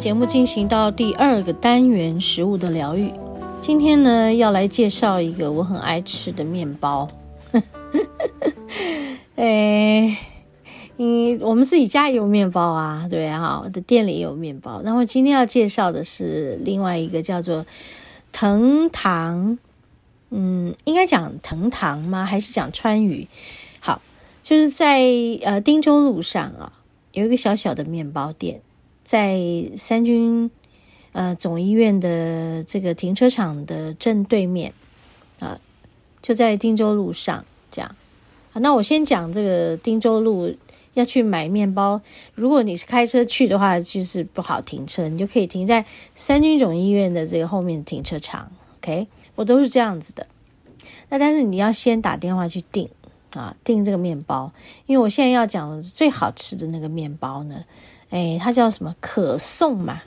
节目进行到第二个单元——食物的疗愈。今天呢，要来介绍一个我很爱吃的面包。哎，嗯，我们自己家也有面包啊，对啊，我的店里也有面包。那我今天要介绍的是另外一个叫做藤堂，嗯，应该讲藤堂吗？还是讲川渝？好，就是在呃汀州路上啊，有一个小小的面包店，在三军。呃，总医院的这个停车场的正对面，啊，就在汀州路上，这样。好，那我先讲这个汀州路要去买面包。如果你是开车去的话，就是不好停车，你就可以停在三军总医院的这个后面停车场。OK，我都是这样子的。那但是你要先打电话去订啊，订这个面包，因为我现在要讲的最好吃的那个面包呢，哎，它叫什么？可颂嘛。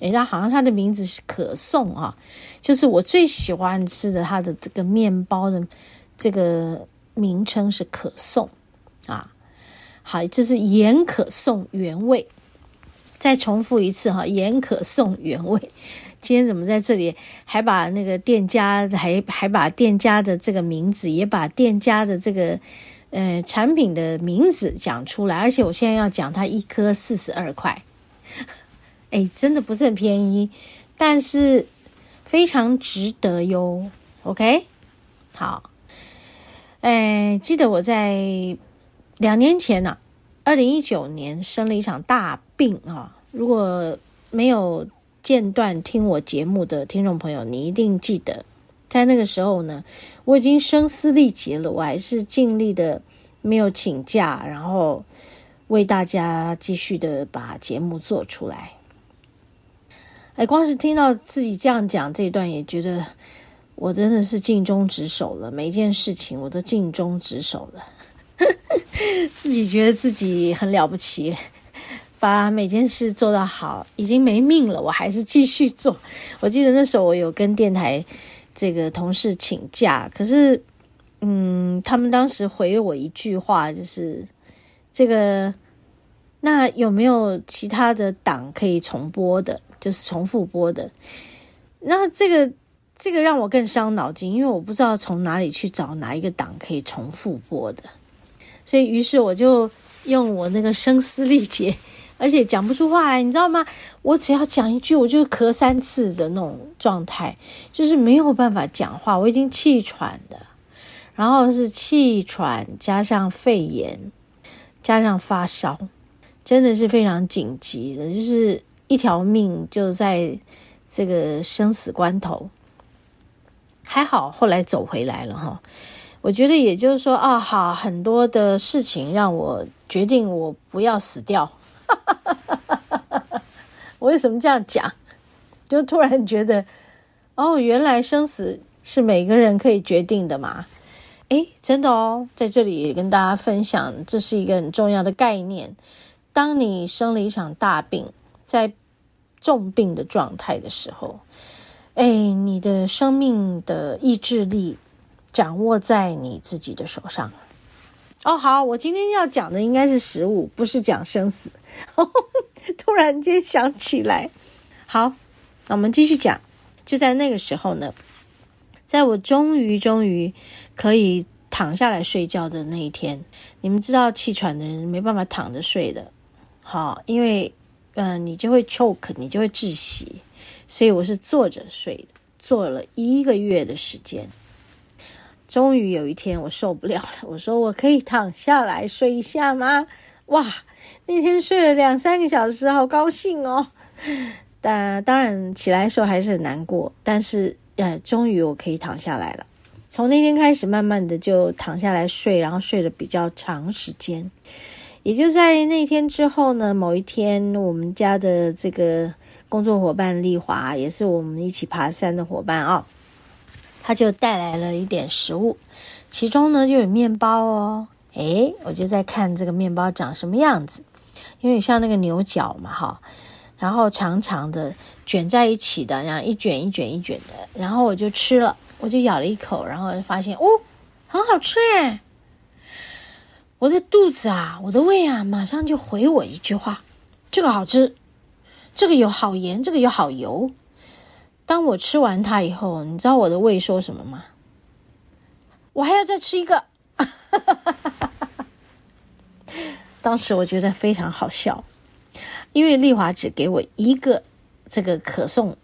诶，它好像它的名字是可颂啊，就是我最喜欢吃的它的这个面包的这个名称是可颂啊。好，这是盐可颂原味。再重复一次哈，盐可颂原味。今天怎么在这里还把那个店家还还把店家的这个名字，也把店家的这个呃产品的名字讲出来？而且我现在要讲它一颗四十二块。哎，真的不是很便宜，但是非常值得哟。OK，好。哎，记得我在两年前呢、啊，二零一九年生了一场大病啊。如果没有间断听我节目的听众朋友，你一定记得，在那个时候呢，我已经声嘶力竭了，我还是尽力的没有请假，然后为大家继续的把节目做出来。哎，光是听到自己这样讲这一段，也觉得我真的是尽忠职守了。每一件事情我都尽忠职守了，自己觉得自己很了不起，把每件事做到好，已经没命了，我还是继续做。我记得那时候我有跟电台这个同事请假，可是，嗯，他们当时回我一句话，就是这个，那有没有其他的档可以重播的？就是重复播的，那这个这个让我更伤脑筋，因为我不知道从哪里去找哪一个档可以重复播的，所以于是我就用我那个声嘶力竭，而且讲不出话来，你知道吗？我只要讲一句，我就咳三次的那种状态，就是没有办法讲话，我已经气喘的，然后是气喘加上肺炎加上发烧，真的是非常紧急的，就是。一条命就在这个生死关头，还好后来走回来了哈。我觉得也就是说啊，好，很多的事情让我决定我不要死掉。哈哈哈我为什么这样讲？就突然觉得哦，原来生死是每个人可以决定的嘛。诶，真的哦，在这里跟大家分享，这是一个很重要的概念。当你生了一场大病，在重病的状态的时候，哎，你的生命的意志力掌握在你自己的手上。哦，好，我今天要讲的应该是食物，不是讲生死。突然间想起来，好，那我们继续讲。就在那个时候呢，在我终于终于可以躺下来睡觉的那一天，你们知道气喘的人没办法躺着睡的，好，因为。嗯，你就会 choke，你就会窒息，所以我是坐着睡的，坐了一个月的时间。终于有一天我受不了了，我说我可以躺下来睡一下吗？哇，那天睡了两三个小时，好高兴哦！但当然起来的时候还是很难过，但是呃，终于我可以躺下来了。从那天开始，慢慢的就躺下来睡，然后睡得比较长时间。也就在那天之后呢，某一天，我们家的这个工作伙伴丽华，也是我们一起爬山的伙伴啊、他就带来了一点食物，其中呢就有面包哦。诶，我就在看这个面包长什么样子，因为像那个牛角嘛，哈，然后长长的卷在一起的，然后一卷一卷一卷的，然后我就吃了，我就咬了一口，然后发现哦，很好吃诶。我的肚子啊，我的胃啊，马上就回我一句话：这个好吃，这个有好盐，这个有好油。当我吃完它以后，你知道我的胃说什么吗？我还要再吃一个。当时我觉得非常好笑，因为丽华只给我一个这个可颂，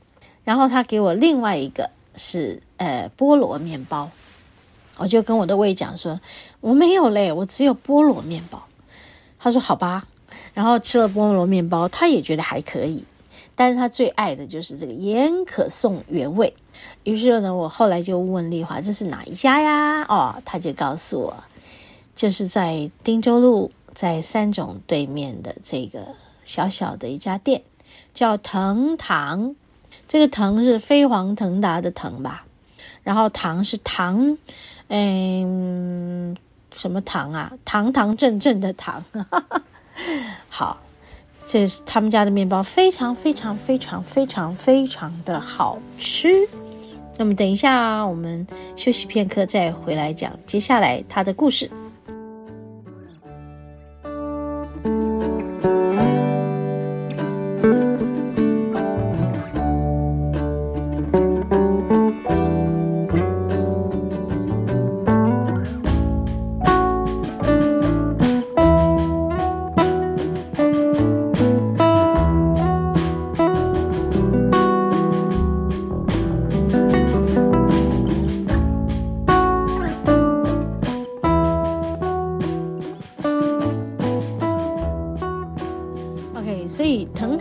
然后他给我另外一个是呃菠萝面包。我就跟我的胃讲说，我没有嘞，我只有菠萝面包。他说好吧，然后吃了菠萝面包，他也觉得还可以，但是他最爱的就是这个盐可颂原味。于是呢，我后来就问丽华这是哪一家呀？哦，他就告诉我，就是在汀州路，在三种对面的这个小小的一家店，叫腾堂。这个腾是飞黄腾达的腾吧？然后堂是堂。嗯，什么堂啊？堂堂正正的堂。好，这是他们家的面包，非常非常非常非常非常的好吃。那么等一下，我们休息片刻，再回来讲接下来他的故事。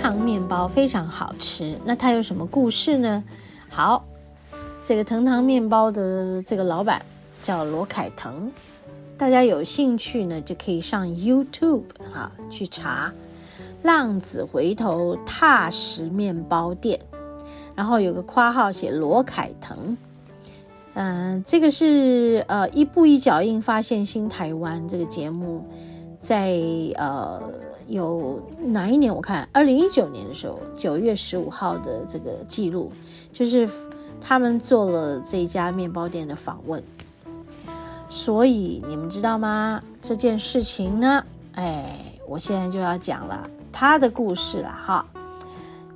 糖面包非常好吃，那它有什么故事呢？好，这个藤堂面包的这个老板叫罗凯腾，大家有兴趣呢就可以上 YouTube 哈去查“浪子回头踏实面包店”，然后有个括号写罗凯腾，嗯、这个是呃一步一脚印发现新台湾这个节目在呃。有哪一年？我看二零一九年的时候，九月十五号的这个记录，就是他们做了这家面包店的访问。所以你们知道吗？这件事情呢，哎，我现在就要讲了他的故事了哈。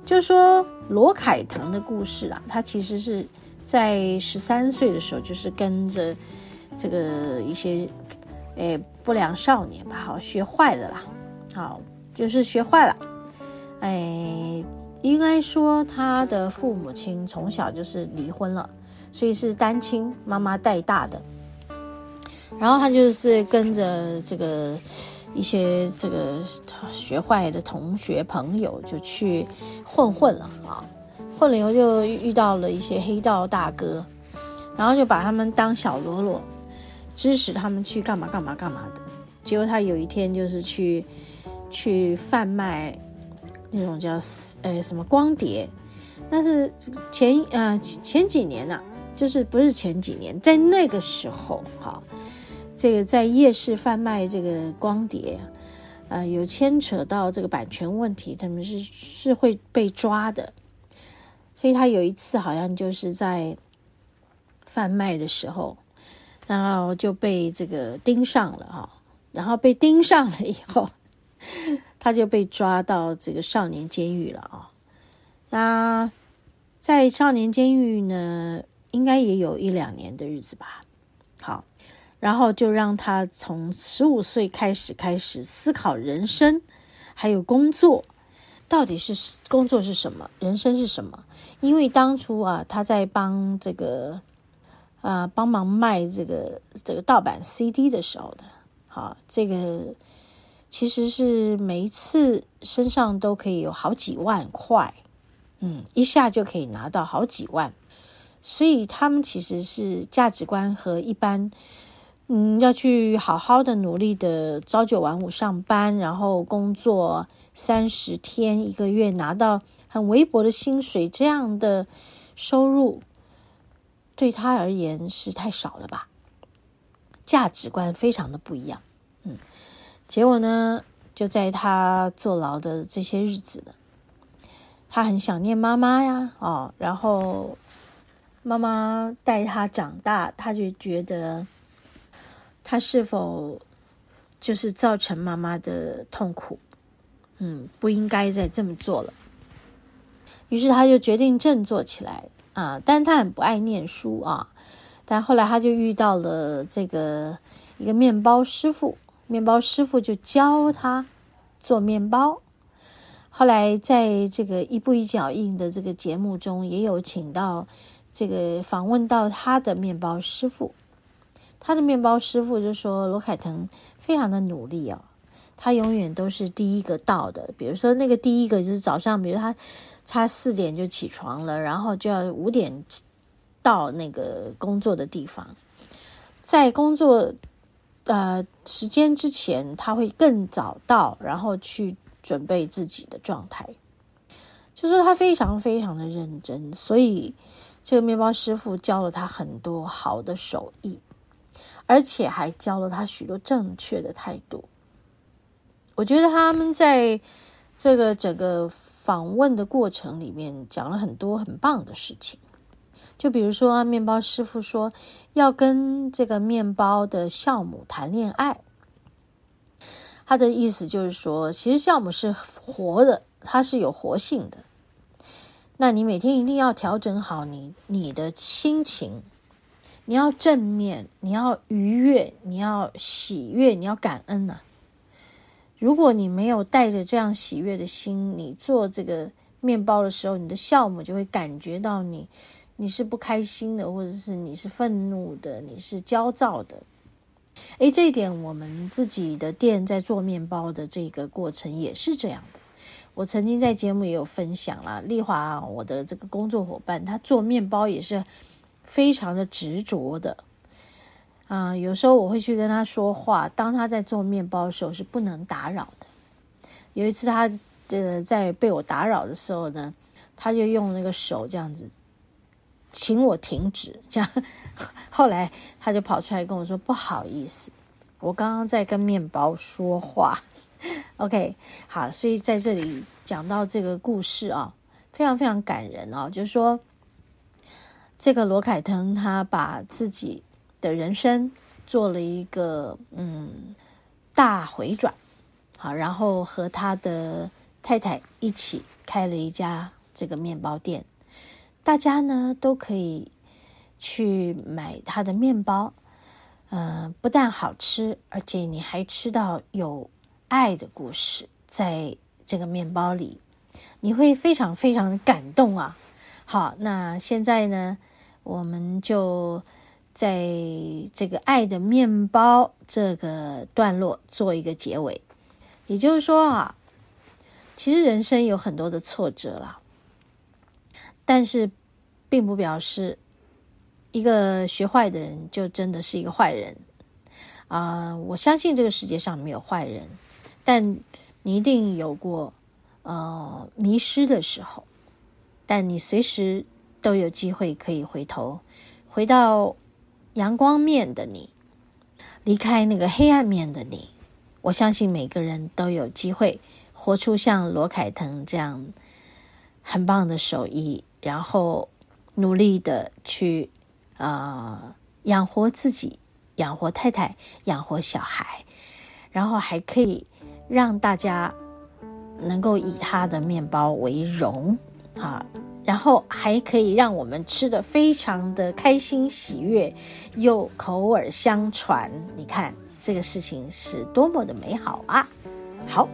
就说罗凯腾的故事啊，他其实是在十三岁的时候，就是跟着这个一些哎不良少年吧，好学坏了啦。好，就是学坏了，哎，应该说他的父母亲从小就是离婚了，所以是单亲妈妈带大的。然后他就是跟着这个一些这个学坏的同学朋友就去混混了啊，混了以后就遇到了一些黑道大哥，然后就把他们当小喽啰，指使他们去干嘛干嘛干嘛的。结果他有一天就是去。去贩卖那种叫呃什么光碟，但是前呃前几年呢、就是不是前几年，在那个时候哈，这个在夜市贩卖这个光碟，呃有牵扯到这个版权问题，他们是是会被抓的，所以他有一次好像就是在贩卖的时候，然后就被这个盯上了哈，然后被盯上了以后。他就被抓到这个少年监狱了啊、哦！那在少年监狱呢，应该也有一两年的日子吧。好，然后就让他从十五岁开始开始思考人生，还有工作到底是工作是什么，人生是什么？因为当初啊，他在帮这个啊帮忙卖这个这个盗版 CD 的时候的，好这个。其实是每一次身上都可以有好几万块，嗯，一下就可以拿到好几万，所以他们其实是价值观和一般，嗯，要去好好的努力的朝九晚五上班，然后工作三十天一个月拿到很微薄的薪水，这样的收入对他而言是太少了吧？价值观非常的不一样，结果呢，就在他坐牢的这些日子呢，他很想念妈妈呀，哦，然后。妈妈带他长大，他就觉得他是否就是造成妈妈的痛苦？嗯，不应该再这么做了。于是他就决定振作起来啊！但他很不爱念书啊。但后来他就遇到了这个一个面包师傅，面包师傅就教他做面包。后来在这个一步一脚印的这个节目中，也有请到。这个访问到他的面包师傅，他的面包师傅就说罗凯腾非常的努力哦，他永远都是第一个到的。比如说那个第一个就是早上，比如他他四点就起床了，然后就要五点到那个工作的地方，在工作呃时间之前，他会更早到，然后去准备自己的状态。就说他非常非常的认真，所以。这个面包师傅教了他很多好的手艺，而且还教了他许多正确的态度。我觉得他们在这个整个访问的过程里面讲了很多很棒的事情。就比如说，面包师傅说要跟这个面包的酵母谈恋爱，他的意思就是说，其实酵母是活的，它是有活性的。那你每天一定要调整好你你的心情，你要正面，你要愉悦，你要喜悦，你要感恩呐、如果你没有带着这样喜悦的心，你做这个面包的时候，你的酵母就会感觉到你你是不开心的，或者是你是愤怒的，你是焦躁的。诶，这一点我们自己的店在做面包的这个过程也是这样的。我曾经在节目也有分享了，丽华，我的这个工作伙伴，他做面包也是非常的执着的。啊、有时候我会去跟他说话，当他在做面包的时候是不能打扰的。有一次他呃在被我打扰的时候呢，他就用那个手这样子，请我停止。这样，后来他就跑出来跟我说：“不好意思，我刚刚在跟面包说话。” OK，好，所以在这里讲到这个故事啊，非常非常感人哦，就是说，这个罗凯腾他把自己的人生做了一个嗯大回转，好，然后和他的太太一起开了一家这个面包店，大家呢都可以去买他的面包，嗯、呃，不但好吃，而且你还吃到有。爱的故事在这个面包里，你会非常非常的感动啊！好，那现在呢，我们就在这个爱的面包这个段落做一个结尾。也就是说啊，其实人生有很多的挫折了，但是并不表示一个学坏的人就真的是一个坏人啊，我相信这个世界上没有坏人。但你一定有过，呃，迷失的时候，但你随时都有机会可以回头，回到阳光面的你，离开那个黑暗面的你。我相信每个人都有机会活出像罗凯腾这样很棒的手艺，然后努力的去呃养活自己，养活太太，养活小孩，然后还可以。让大家能够以他的面包为荣啊，然后还可以让我们吃的非常的开心喜悦，又口耳相传。你看这个事情是多么的美好啊！好，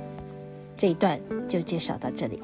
这一段就介绍到这里。